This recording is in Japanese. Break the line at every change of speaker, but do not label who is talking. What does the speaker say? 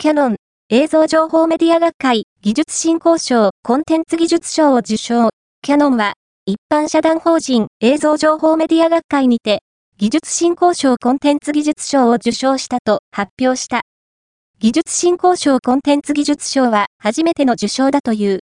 キャノン、映像情報メディア学会、技術振興賞、コンテンツ技術賞を受賞。キャノンは、一般社団法人映像情報メディア学会にて、技術振興賞コンテンツ技術賞を受賞したと発表した。技術振興賞コンテンツ技術賞は初めての受賞だという。